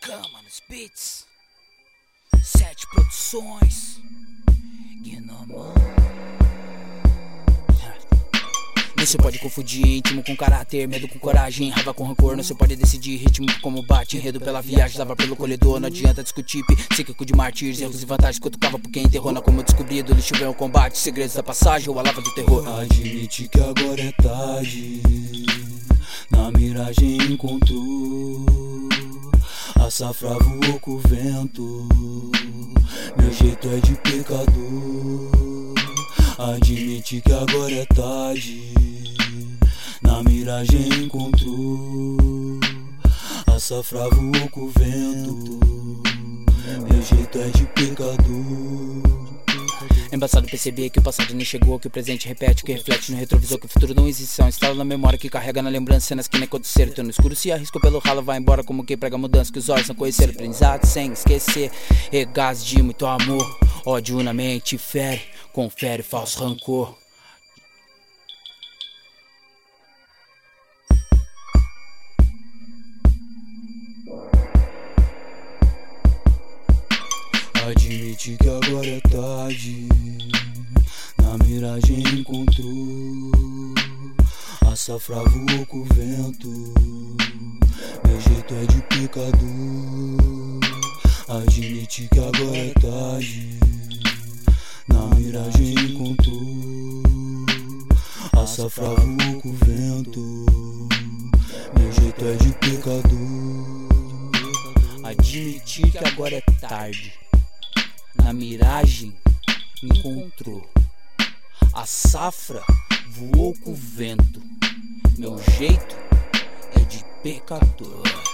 Cama nos beats. Sete produções. Guinomão. Não se pode confundir íntimo com caráter, medo com coragem, raiva com rancor. Não se pode decidir ritmo como bate, enredo pela viagem, lava pelo colhedor. Não adianta discutir psíquico de mártires, erros e vantagens. Cutucava por quem enterrou, não como descobri do lixo vem o combate. Segredos da passagem ou a lava do terror. Admite que agora é tarde, na miragem encontrou. A safra voou com o vento, meu jeito é de pecador. Admite que agora é tarde. Na miragem encontrou. A safra voou com o vento. Meu jeito é de pecador. Embaçado perceber que o passado nem chegou, que o presente repete, que reflete no retrovisor, que o futuro não existe. É um estalo na memória que carrega na lembrança cenas que nem aconteceram. Tô no escuro, se arrisco pelo ralo, vai embora como quem prega mudança. Que os olhos não conheceram, aprendizado sem esquecer. Regás de muito amor, ódio na mente fere, confere falso rancor. Admite que agora é tarde. Miragem encontrou. A safra voou com o vento. Meu jeito é de pecador. Admite que agora é tarde. Na miragem encontrou. A safra voou com o vento. Meu jeito é de pecador. Admitir que agora é tarde. Na miragem encontrou. A safra voou com o vento. Meu jeito é de pecador.